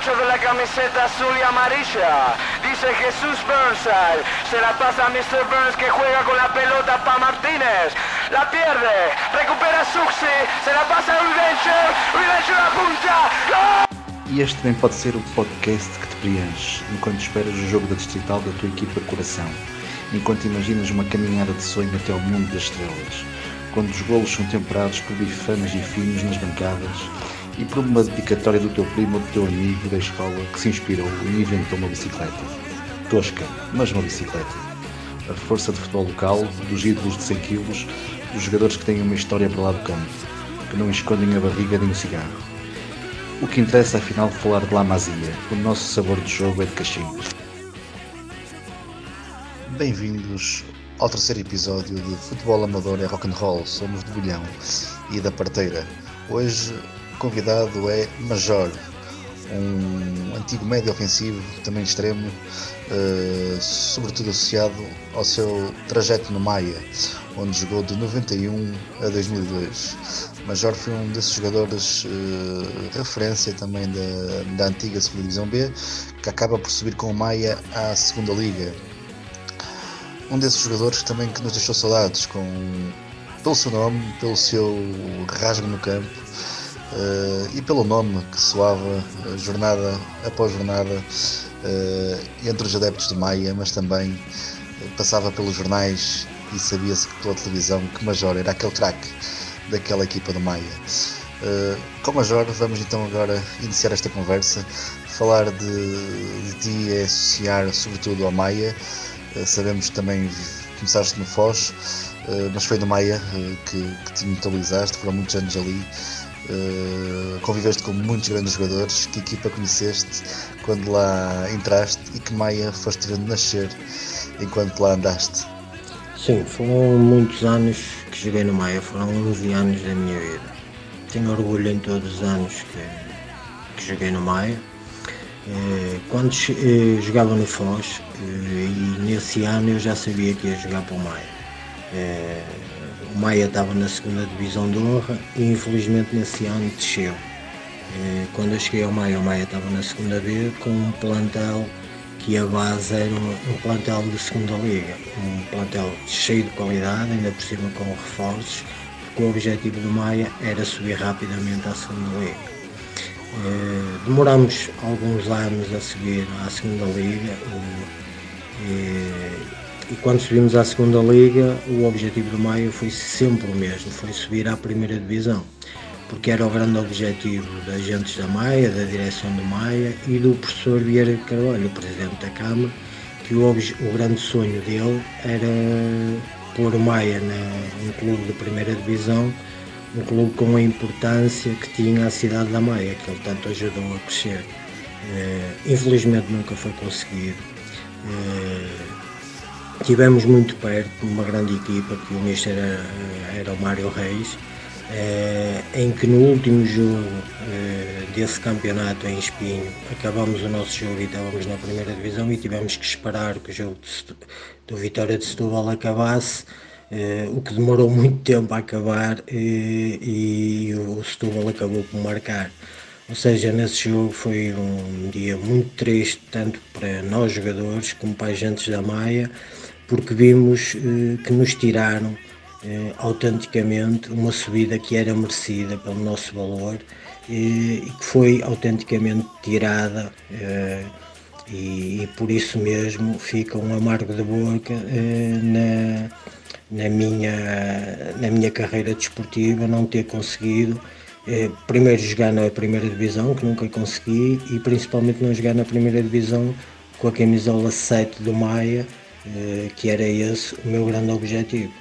8 de la camiseta azul y amarilla. Dice Jesús Burnside. Se la pasa a Mr. Burns que juega con la pelota para Martínez. La pierde. Recupera Suxi. Se la pasa a apunta. E este também pode ser o podcast que te preenche enquanto esperas o jogo da distrital da tua equipa coração, enquanto imaginas uma caminhada de sonho até ao mundo das estrelas, quando os golos são temperados por bifanas e finos nas bancadas e por uma dedicatória do teu primo ou do teu amigo da escola que se inspirou e inventou uma bicicleta. Tosca, mas uma bicicleta. A força de futebol local, dos ídolos de 100 kg, dos jogadores que têm uma história para lá do campo, que não escondem a barriga nem o cigarro o que interessa afinal falar de La Masia, o nosso sabor de jogo é de cachinhos. Bem-vindos ao terceiro episódio de Futebol Amador é Rock and Roll. Somos de Bolhão e da Parteira. Hoje convidado é Major, um antigo médio ofensivo, também extremo, uh, sobretudo associado ao seu trajeto no Maia, onde jogou de 91 a 2002. Major foi um desses jogadores uh, referência também da, da antiga segunda divisão B, que acaba por subir com o Maia à segunda liga. Um desses jogadores também que nos deixou saudades, com, pelo seu nome, pelo seu rasgo no campo e pelo nome que soava jornada após jornada uh, entre os adeptos de Maia, mas também passava pelos jornais e sabia-se pela televisão que Major era aquele craque daquela equipa do Maia. Uh, com Major, vamos então agora iniciar esta conversa, falar de, de ti é associar sobretudo ao Maia. Uh, sabemos que também começaste no Foz, uh, mas foi do Maia que, que te mentalizaste, foram muitos anos ali. Conviveste com muitos grandes jogadores, que equipa conheceste quando lá entraste e que Maia foste vendo nascer enquanto lá andaste? Sim, foram muitos anos que joguei no Maia, foram 11 anos da minha vida. Tenho orgulho em todos os anos que, que joguei no Maia. Eh, quando eh, jogava no Foz, eh, e nesse ano eu já sabia que ia jogar para o Maia. Maia estava na segunda divisão de honra e infelizmente nesse ano desceu. Quando eu cheguei ao Maia, o Maia estava na segunda B com um plantel que a base era um, plantel de segunda liga, um plantel cheio de qualidade, ainda por cima com reforços, porque o objetivo do Maia era subir rapidamente à segunda liga. Eh, demoramos alguns anos a subir à segunda liga e, e quando subimos à segunda liga o objetivo do Maia foi sempre o mesmo, foi subir à primeira divisão porque era o grande objetivo da agentes da Maia, da direção do Maia e do professor Vieira Carvalho, o presidente da Câmara, que o, o grande sonho dele era pôr o Maia num clube de primeira divisão, um clube com a importância que tinha a cidade da Maia, que ele tanto ajudou a crescer. Uh, infelizmente nunca foi conseguido. Uh, tivemos muito perto de uma grande equipa, que o Mister era, era o Mário Reis, eh, em que no último jogo eh, desse campeonato em Espinho acabamos o nosso jogo e estávamos na primeira divisão e tivemos que esperar que o jogo do Vitória de Setúbal acabasse, eh, o que demorou muito tempo a acabar e o Setúbal acabou por marcar. Ou seja, nesse jogo foi um dia muito triste, tanto para nós jogadores como para agentes da Maia, porque vimos que nos tiraram eh, autenticamente uma subida que era merecida pelo nosso valor eh, e que foi autenticamente tirada eh, e, e, por isso mesmo fica um amargo de boca eh, na, na, minha, na minha carreira desportiva não ter conseguido eh, primeiro jogar na primeira divisão, que nunca consegui, e principalmente não jogar na primeira divisão com a camisola 7 do Maia, eh, que era esse o meu grande objetivo.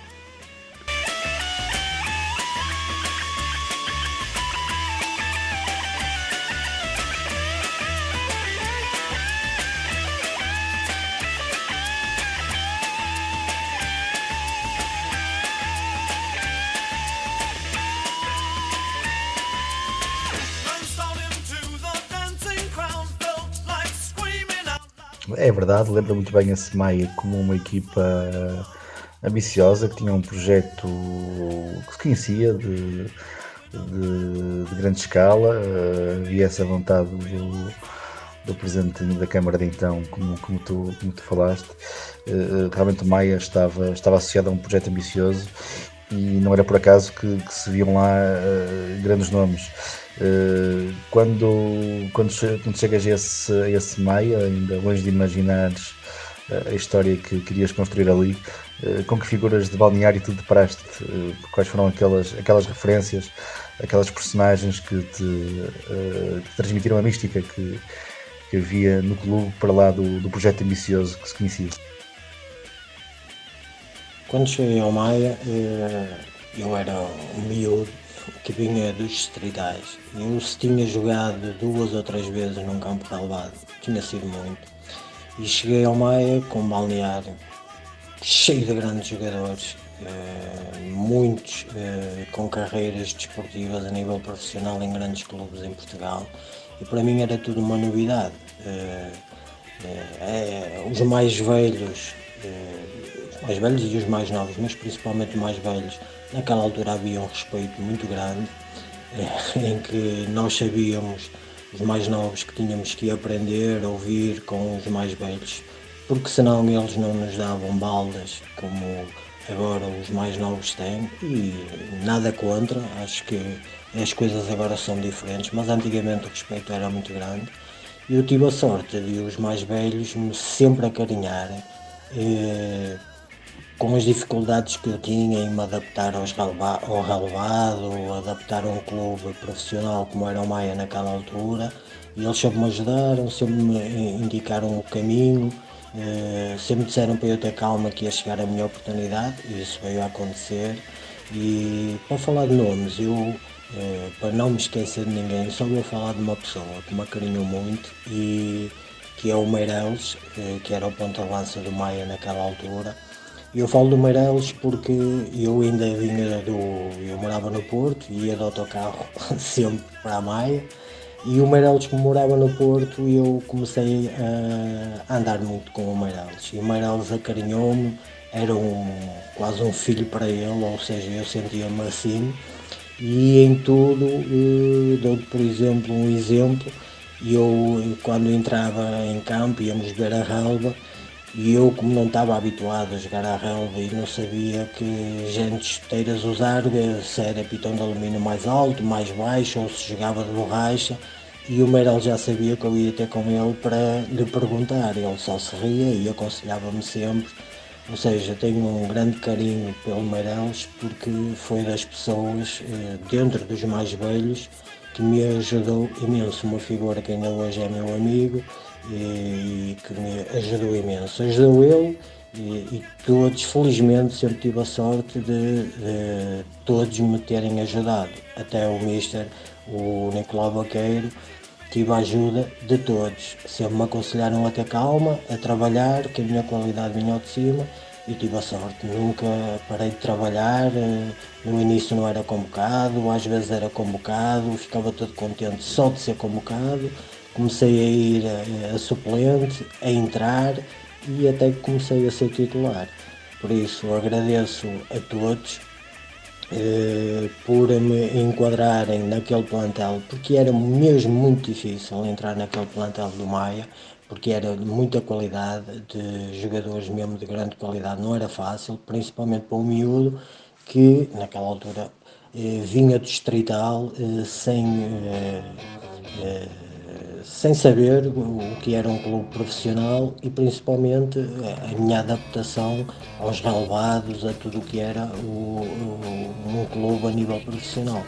É verdade, lembro muito bem a Semaia como uma equipa ambiciosa, que tinha um projeto que se conhecia de, de, de grande escala, havia essa vontade do, do presidente da Câmara de então, como, como, tu, como tu falaste. Uh, realmente o Maia estava, estava associado a um projeto ambicioso e não era por acaso que, que se viam lá grandes nomes. Uh, quando, quando, quando chegas a esse, a esse Maia, ainda longe de imaginares a história que querias construir ali, com que figuras de balneário tu deparaste? Quais foram aquelas, aquelas referências, aquelas personagens que te, transmitiram a mística que, que havia no clube para lá do, do projeto ambicioso que se conhecia. Quando cheguei ao Maia, eh, eu era um miúdo que vinha dos distritais. Eu se tinha jogado duas ou três vezes num campo relevado, tinha sido muito. E cheguei ao Maia com um balneário cheio de grandes jogadores, eh, muitos eh, com carreiras desportivas a nível profissional em grandes clubes em Portugal e para mim era tudo uma novidade. É, os mais velhos, os mais velhos e os mais novos, mas principalmente os mais velhos, naquela altura havia um respeito muito grande, em que nós sabíamos, os mais novos, que tínhamos que aprender, ouvir com os mais velhos, porque senão eles não nos davam baldas como agora os mais novos têm e nada contra, acho que as coisas agora são diferentes, mas antigamente o respeito era muito grande. E eu tive a sorte de os mais velhos me sempre acarinharem eh, com as dificuldades que eu tinha em me adaptar aos releva ao relevado, adaptar a um clube profissional como era o Maia naquela altura e eles sempre me ajudaram, sempre me indicaram o caminho Uh, sempre disseram para eu ter calma que ia chegar a minha oportunidade e isso veio a acontecer. E para falar de nomes, eu, uh, para não me esquecer de ninguém, só vou falar de uma pessoa que me acarinhou muito e que é o Meireles, uh, que era o ponta-lança do Maia naquela altura. E eu falo do Meireles porque eu ainda vinha do. Eu morava no Porto e ia de autocarro sempre para a Maia e o Meireles, como morava no Porto, eu comecei a andar muito com o Meireles. E o Meireles acarinhou-me, era um, quase um filho para ele, ou seja, eu sentia-me assim. E em tudo, eh, dou por exemplo, um exemplo. Eu, quando entrava em campo, íamos ver a relva, e eu, como não estava habituado a jogar à relva e não sabia que gentes chuteiras usar, se era pitão de alumínio mais alto, mais baixo, ou se jogava de borracha, e o Meiral já sabia que eu ia ter com ele para lhe perguntar. Ele só se ria e aconselhava-me sempre. Ou seja, tenho um grande carinho pelo Meireles porque foi das pessoas, eh, dentro dos mais velhos, que me ajudou imenso. Uma figura que ainda hoje é meu amigo e que me ajudou imenso. Ajudou ele e, e, todos, felizmente, sempre tive a sorte de, de, todos me terem ajudado. Até o Mister, o Nicolau Baqueiro, tive a ajuda de todos. Sempre me aconselharam a ter calma, a trabalhar, que a minha qualidade vinha ao de cima e tive a sorte. Nunca parei de trabalhar, eh, no início não era convocado, às vezes era convocado, ficava todo contente só de ser convocado comecei a ir a, a suplente, a entrar e até que comecei a ser titular. Por isso agradeço a todos eh, por me enquadrarem naquele plantel, porque era mesmo muito difícil entrar naquele plantel do Maia, porque era de muita qualidade, de jogadores mesmo de grande qualidade, não era fácil, principalmente para o miúdo, que naquela altura eh, vinha distrital eh, sem eh, eh, sem saber o que era um clube profissional e principalmente a minha adaptação aos relevados, a tudo o que era o, o, um clube a nível profissional.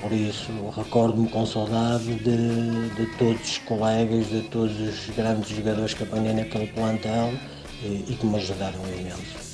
Por isso, recordo-me com saudade de, de, todos os colegas, de todos os grandes jogadores que apanhei naquele plantel e, e que me ajudaram imenso.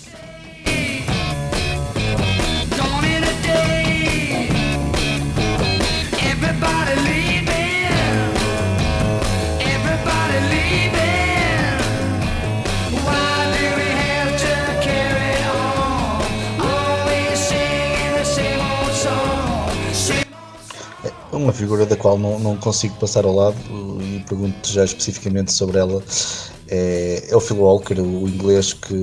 Uma figura da qual não, não consigo passar ao lado e pergunto-te já especificamente sobre ela, é, é o Phil Walker, o inglês que,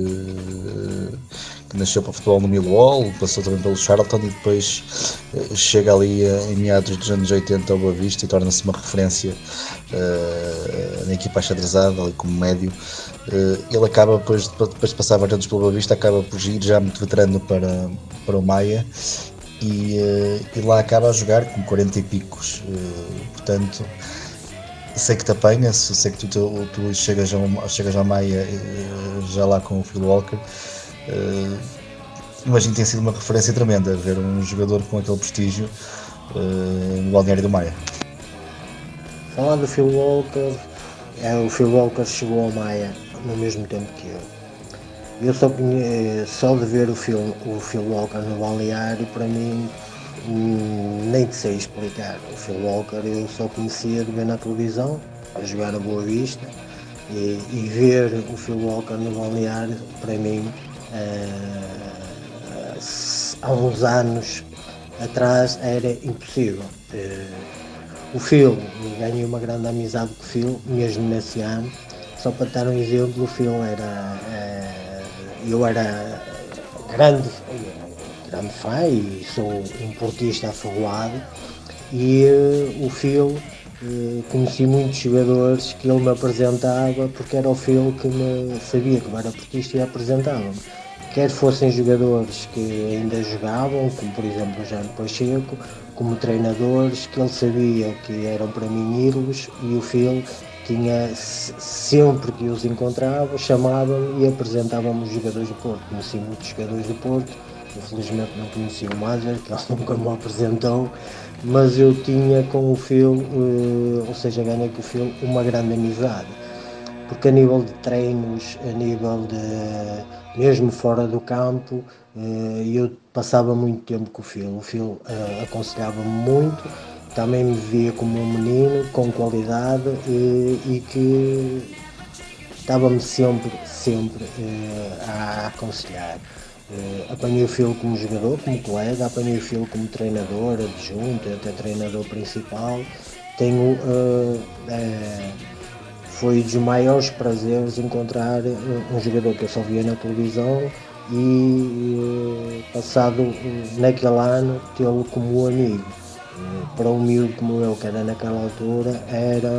que nasceu para o futebol no Millwall, passou também pelo Charlton e depois uh, chega ali uh, em meados dos anos 80 ao Boa Vista e torna-se uma referência uh, na equipa xadrezada, ali como médio. ele acaba, depois, depois de passar vários anos pelo Boa Vista, acaba por ir já muito veterano para, para o Maia e, e lá acaba a jogar com 40 e picos. portanto, sei que te apanha, sei que tu, tu, chegas, ao, chegas à Maia já lá com o Phil Walker. Imagino que tem sido uma referência tremenda ver um jogador com aquele prestígio no balneário do Maia. Falar do Phil Walker, é, o Phil Walker chegou ao Maia no mesmo tempo que eu. Eu só, só de ver o, film, o Phil Walker no balneário, para mim, Hum, nem te sei explicar. O Phil Walker eu só conhecia de ver na televisão, a jogar a Boa Vista, e, e ver o Phil Walker no balneário, para mim, uh, há uns anos atrás era impossível. Uh, o Phil, ganhei uma grande amizade com o Phil, mesmo nesse ano. Só para dar um exemplo, o Phil era. Eu era grande grande fã e sou um portista afoguado e uh, o Phil uh, conheci muitos jogadores que ele me apresentava porque era o Phil que me sabia que eu era portista e apresentava-me. Quer fossem jogadores que ainda jogavam, como por exemplo o Jaime Pacheco, como treinadores que ele sabia que eram para mim ídolos e o Phil tinha sempre que os encontrava, chamava-me e apresentava-me os jogadores do Porto. Conheci muitos jogadores do Porto Infelizmente não conheci o Mazar, que ele nunca me apresentou, mas eu tinha com o Phil, uh, ou seja, ganhei com o Phil uma grande amizade. Porque a nível de treinos, a nível de mesmo fora do campo, uh, eu passava muito tempo com o Phil. O Phil uh, aconselhava-me muito, também me via como um menino com qualidade e que estava-me sempre, sempre a aconselhar. Uh, apanhei o Phil como jogador, como colega, apanhei o Phil como treinador, adjunto, até treinador principal. Tenho, uh, foi dos maiores prazeres encontrar um jogador que eu só via na televisão e passado naquele ano tê-lo como amigo. Para um miúdo como eu, que era naquela altura, era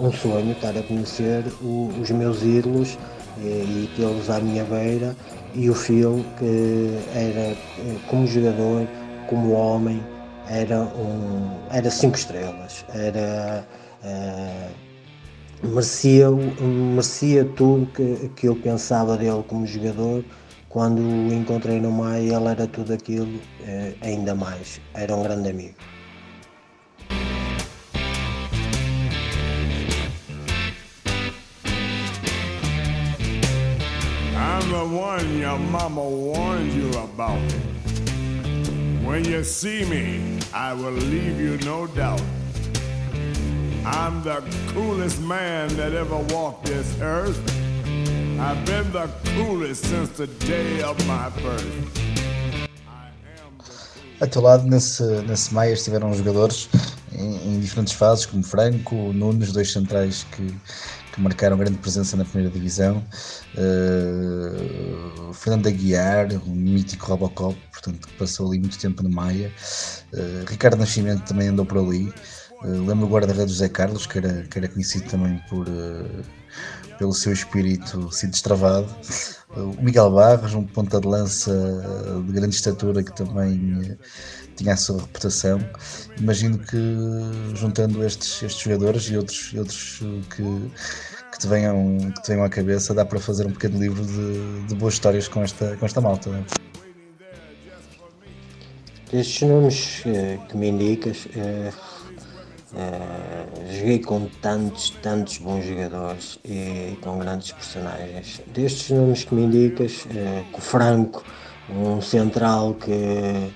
um sonho estar a conhecer o, os meus ídolos e, e tê-los à minha beira e o Phil, que era como jogador, como homem, era um era cinco estrelas, era uh, merecia, merecia tudo que, que eu pensava dele como jogador. Quando o encontrei no Maia, ele era tudo aquilo, uh, ainda mais. Era um grande amigo. the one your mama warned you about. When you see me, I will leave you no doubt. I'm the coolest man that ever walked this earth. A teu lado, nesse, nesse Maia, estiveram jogadores em, em, diferentes fases, como Franco, Nunes, dois centrais que, que marcaram grande presença na primeira divisão. Uh, Fernando Aguiar, o mítico Robocop, portanto, que passou ali muito tempo no Maia. Uh, Ricardo Nascimento também andou por ali. Uh, lembro o guarda-redes José Carlos, que era, que era conhecido também por, pelo seu espírito assim destravado. O Miguel Barros, um ponta de lança de grande estatura que também tinha a sua reputação. Imagino que juntando estes, estes jogadores e outros, outros que, que, te venham, que te venham à cabeça, dá para fazer um pequeno livro de, de boas histórias com esta, com esta malta. Estes nomes eh, que me indicas, eh, eh, joguei com tantos, tantos bons jogadores e com grandes personagens. Destes nomes que me indicas, com o Franco, um central que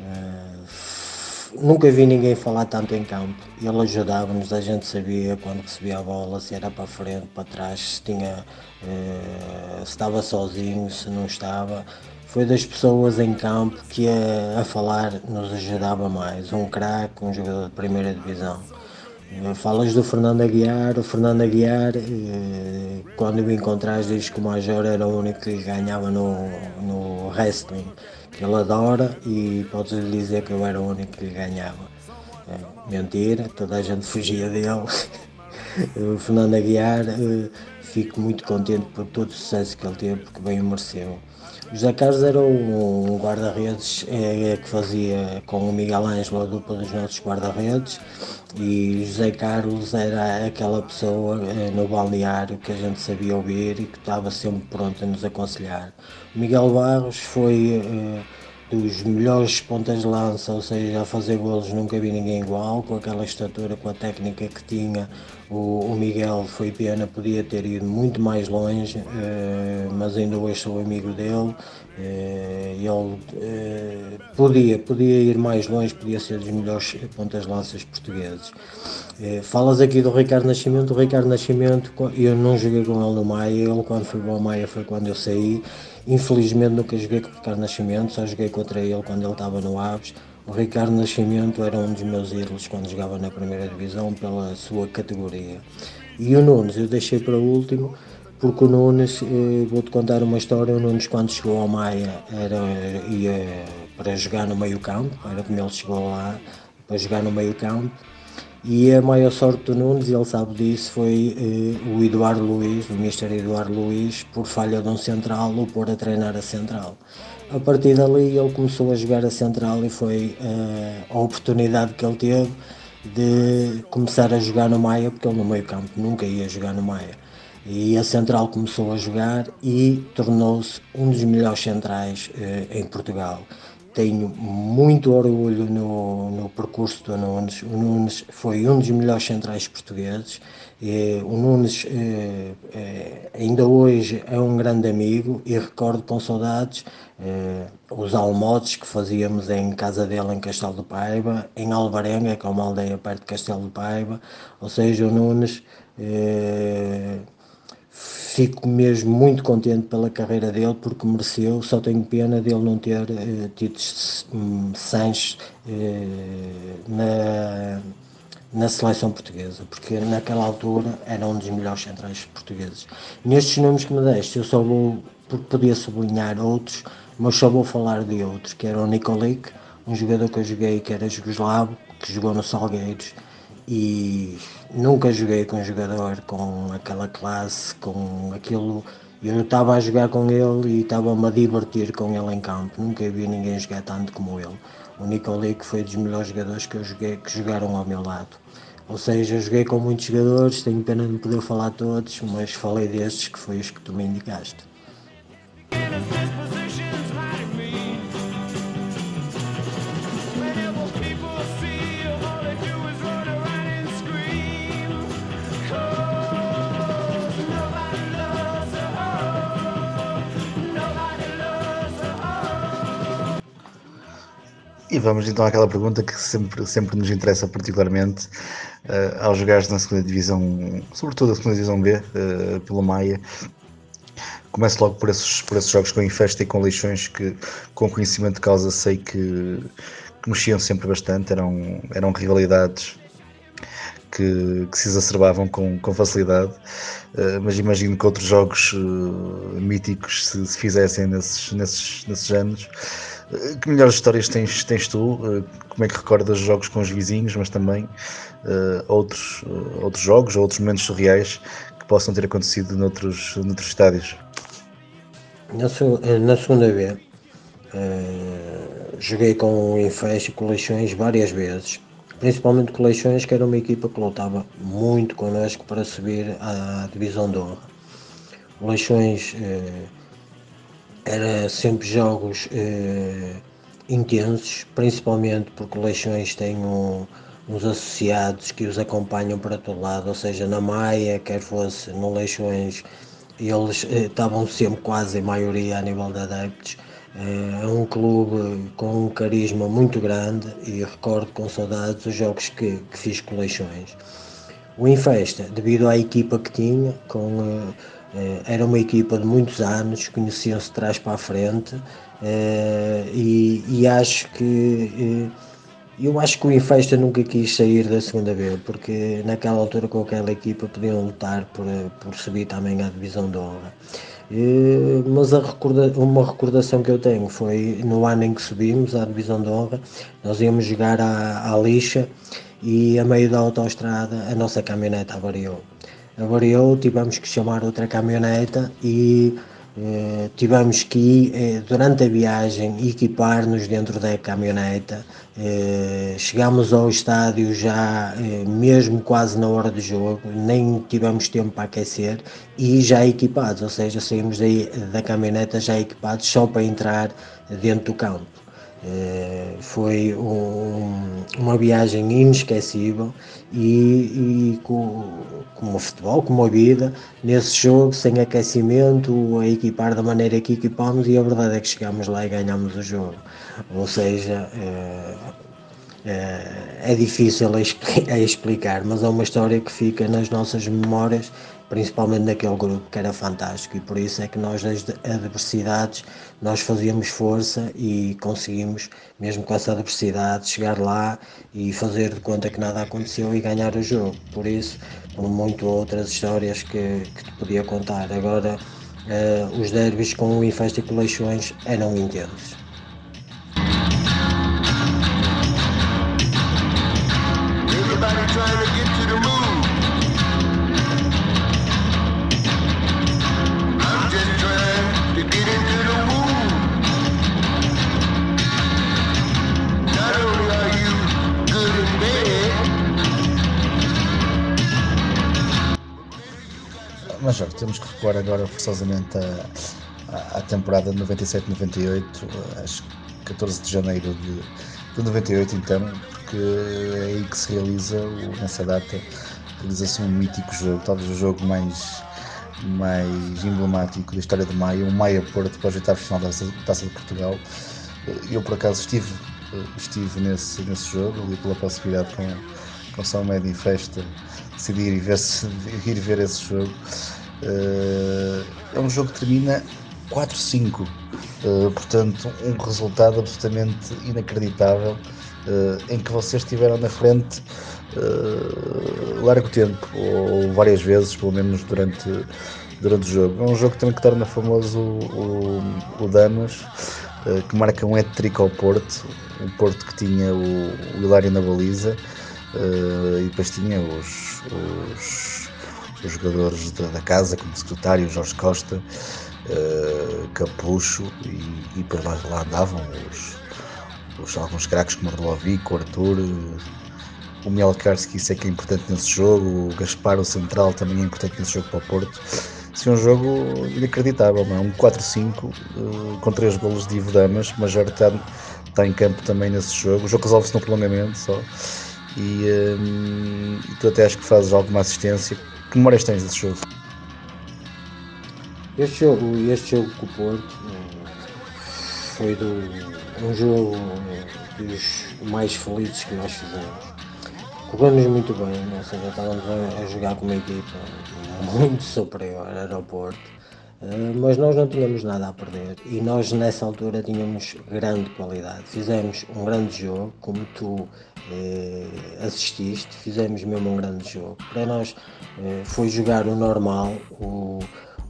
Uh, nunca vi ninguém falar tanto em campo. Ele ajudava-nos, a gente sabia quando recebia a bola, se era para frente, para trás, se tinha se estava sozinho, se não estava. Foi das pessoas em campo que a, a falar nos ajudava mais. Um craque, um jogador de primeira divisão. Eh, falas do Fernando Aguiar, o Fernando Aguiar, eh, quando o encontrares, diz que o Major era o único que ganhava no, no wrestling, que ele adora, e podes lhe dizer que eu era o único que ganhava. É, mentira, toda a gente fugia dele. o Fernando Aguiar, fico muito contente por todo o sucesso que ele teve, porque bem o mereceu. José Carlos era um guarda-redes é, é, que fazia com o Miguel Ângelo a dupla dos nossos guarda-redes e José Carlos era aquela pessoa é, no balneário que a gente sabia ouvir e que estava sempre pronto a nos aconselhar. Miguel Barros foi dos melhores pontas de lança, ou seja, a fazer golos nunca vi ninguém igual, com aquela estatura, com a técnica que tinha. O, o Miguel foi pena, podia ter ido muito mais longe, eh, mas ainda hoje sou amigo dele. Eh, ele eh, podia, podia ir mais longe, podia ser dos melhores pontas de lanças portugueses. falas aqui do Ricardo Nascimento, o Ricardo Nascimento, eu não joguei com ele no Maia, ele quando foi para o Maia foi quando eu saí Infelizmente nunca joguei com o Ricardo Nascimento, só joguei contra ele quando ele estava no Aves. O Ricardo Nascimento era um dos meus ídolos quando jogava na primeira divisão pela sua categoria. E o Nunes eu deixei para o último porque o Nunes, eh, vou-te contar uma história, o Nunes quando chegou ao Maia era, ia para jogar no meio campo, era como ele chegou lá, para jogar no meio campo, e a maior sorte do Nunes, e ele sabe disso, foi eh, o Eduardo Luiz, o Mister Eduardo Luiz, por falha de um central, o pôr a treinar a central. A partir dali ele começou a jogar a central e foi eh, a oportunidade que ele teve de começar a jogar no Maia, porque ele no meio campo nunca ia jogar no Maia. E a central começou a jogar e tornou-se um dos melhores centrais eh, em Portugal tenho muito orgulho no, no percurso do Nunes. O Nunes foi um dos melhores centrais portugueses. E, o Nunes eh, eh, ainda hoje é um grande amigo e recordo com saudades os almoços que fazíamos em casa dele em Castelo de Paiva, em Alvarenga, que é uma aldeia perto de Castelo de Paiva. Ou seja, o Nunes fico mesmo muito contente pela carreira dele porque mereceu, só tenho pena dele não ter eh, tido um, eh, na, na seleção portuguesa, porque naquela altura era um dos melhores centrais portugueses. Nestes nomes que me deste, eu só vou, porque podia sublinhar outros, mas só vou falar de outros, que era o Nikolic, um jogador que eu joguei que era jugoslavo, que jogou no Salgueiros, e nunca joguei com um jogador com aquela classe, com aquilo. Eu não estava a jogar com ele e estava-me a divertir com ele em campo. Nunca vi ninguém jogar tanto como ele. O Nicolico foi dos melhores jogadores que eu joguei, que jogaram ao meu lado. Ou seja, joguei com muitos jogadores, tenho pena de não poder falar todos, mas falei destes que foi os que tu me indicaste. E vamos então àquela pergunta que sempre, sempre nos interessa particularmente uh, aos jogares na segunda divisão, sobretudo a segunda divisão B, uh, pelo Maia. Começo logo por esses, por esses jogos com infesta e com leixões que, com conhecimento de causa, sei que, que mexiam sempre bastante, eram, eram rivalidades que, que, se exacerbavam com, com facilidade, uh, mas imagino que outros jogos uh, míticos se, se, fizessem nesses, nesses, nesses anos. Que melhores histórias tens, tens tu? Eh, como é que recordas jogos com os vizinhos, mas também uh, outros, uh, outros jogos ou outros momentos surreais que possam ter acontecido noutros, noutros estádios? Na, na segunda vez, uh, joguei com o Infest e Coleções várias vezes, principalmente Coleções, que era uma equipa que lutava muito connosco para subir à Divisão de Honra. Coleções era sempre jogos eh, intensos, principalmente porque o Leixões tem um, uns associados que os acompanham para todo lado, ou seja, na Maia, quer fosse no Leixões, eles eh, estavam sempre quase em maioria a nível de adeptos. Eh, é um clube com um carisma muito grande e recordo com saudades os jogos que, que fiz com Leixões. O Infesta, devido à equipa que tinha, com eh, era uma equipa de muitos anos, conheciam-se de trás para a frente eh, e, e, acho que eu acho que o Infesta nunca quis sair da segunda B, porque naquela altura com aquela equipa podiam lutar por, por subir também à divisão de honra. Mas recorda, uma recordação que eu tenho foi no ano em que subimos à divisão de honra, nós íamos jogar à, à lixa e a meio da autoestrada a nossa caminhonete avariou. Avariou, tivemos que chamar outra caminhoneta e eh, tivemos que, eh, durante a viagem, equipar-nos dentro da caminhoneta. Eh, chegámos ao estádio já, eh, mesmo quase na hora do jogo, nem tivemos tempo para aquecer e já equipados, ou seja, saímos daí, da caminhoneta já equipados só para entrar dentro do campo. Eh, foi um, uma viagem inesquecível e, e com, como futebol, como a vida, nesse jogo sem aquecimento, a equipar da maneira que equipamos e a verdade é que chegámos lá e ganhamos o jogo. Ou seja, é, é difícil a explicar, mas é uma história que fica nas nossas memórias principalmente naquele grupo que era fantástico e por isso é que nós das adversidades nós fazíamos força e conseguimos mesmo com essa adversidade chegar lá e fazer de conta que nada aconteceu e ganhar o jogo. Por isso como muito outras histórias que, que te podia contar. Agora uh, os derbys com o Infesta e Coleções eram intensos que recuar agora forçosamente à, temporada 97-98, às 14 de janeiro de, de 98, então, porque é aí que se realiza, nessa data, realiza-se um mítico jogo, talvez o jogo mais, mais emblemático da história de Maia, um Maia Porto para os oitavos final da Taça de Portugal. Eu, por acaso, estive, estive nesse, nesse jogo, ali pela possibilidade com, com São Médio e Festa, decidi ir ver, ir ver esse jogo. Uh, é um jogo que termina 4-5, uh, eh, portanto, um resultado absolutamente inacreditável uh, em que vocês estiveram na frente largo tempo, ou várias vezes, pelo menos durante, durante o jogo. É um jogo também que torna famoso o, o, o Damas, que marca um hat-trick ao Porto, um Porto que tinha o, o Hilário na baliza. e depois tinha os, os os jogadores da, da casa, como secretário Jorge Costa, uh, Capucho e, e lá, lá andavam os, os, alguns craques como o Orlovic, o Arthur, o Mielkarski, isso é que é importante nesse jogo, o Gaspar, o Central, também é importante nesse jogo para o Porto. Isso é um jogo inacreditável, não é? Um 4-5 uh, eh, com 3 golos de Ivo Damas, o Major está, está em campo também nesse jogo. O jogo resolve-se no prolongamento só. E, um, e tu até acho que fazes alguma assistência que memórias tens desse jogo? Este jogo, este jogo com o Porto eh, foi do, um jogo eh, dos mais felizes que nós fizemos. Corremos muito bem, ou seja, estávamos a, a jogar com uma equipa muito superior ao Porto, eh, mas nós não tínhamos nada a perder e nós nessa altura tínhamos grande qualidade. Fizemos um grande jogo, como tu eh, assististe, fizemos mesmo um grande jogo. Para nós eh, foi jogar o normal, o,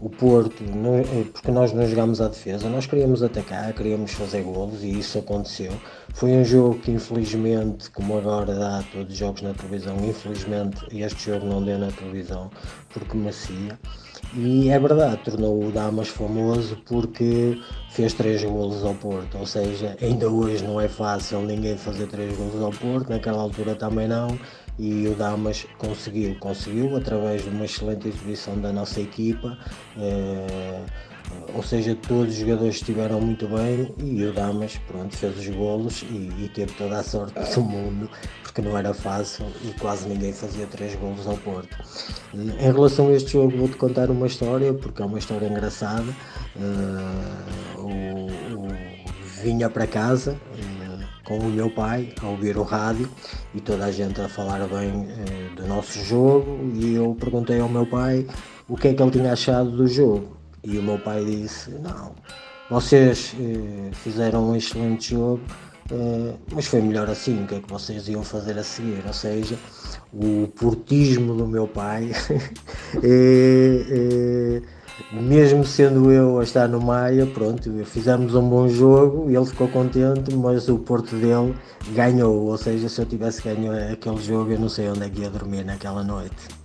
o Porto, eh, porque nós não jogámos à defesa, nós queríamos atacar, queríamos fazer golos e isso aconteceu. Foi um jogo que infelizmente, como agora dá todos os jogos na televisão, infelizmente este jogo não deu na televisão porque merecia. E é verdade, tornou o Damas famoso porque fez três golos ao Porto, ou seja, ainda hoje não é fácil ninguém fazer três golos ao Porto, naquela altura também não, e o Damas conseguiu, conseguiu através de uma excelente exibição da nossa equipa. Eh, ou seja, todos os jogadores estiveram muito bem e o Damas pronto, fez os golos e, e, teve toda a sorte do mundo, porque não era fácil e quase ninguém fazia três golos ao Porto. Em relação a este jogo vou-te contar uma história, porque é uma história engraçada. Uh, o, o, vinha para casa uh, com o meu pai a ouvir o rádio e toda a gente a falar bem uh, do nosso jogo e eu perguntei ao meu pai o que é que ele tinha achado do jogo e o meu pai disse: Não, vocês eh, fizeram um excelente jogo, Uh, mas foi melhor assim, o que é que vocês iam fazer a seguir? Ou seja, o portismo do meu pai, é, é, mesmo sendo eu a estar no Maia, pronto, fizemos um bom jogo, ele ficou contente, mas o Porto dele ganhou. Ou seja, se eu tivesse ganho aquele jogo, eu não sei onde é que ia dormir naquela noite.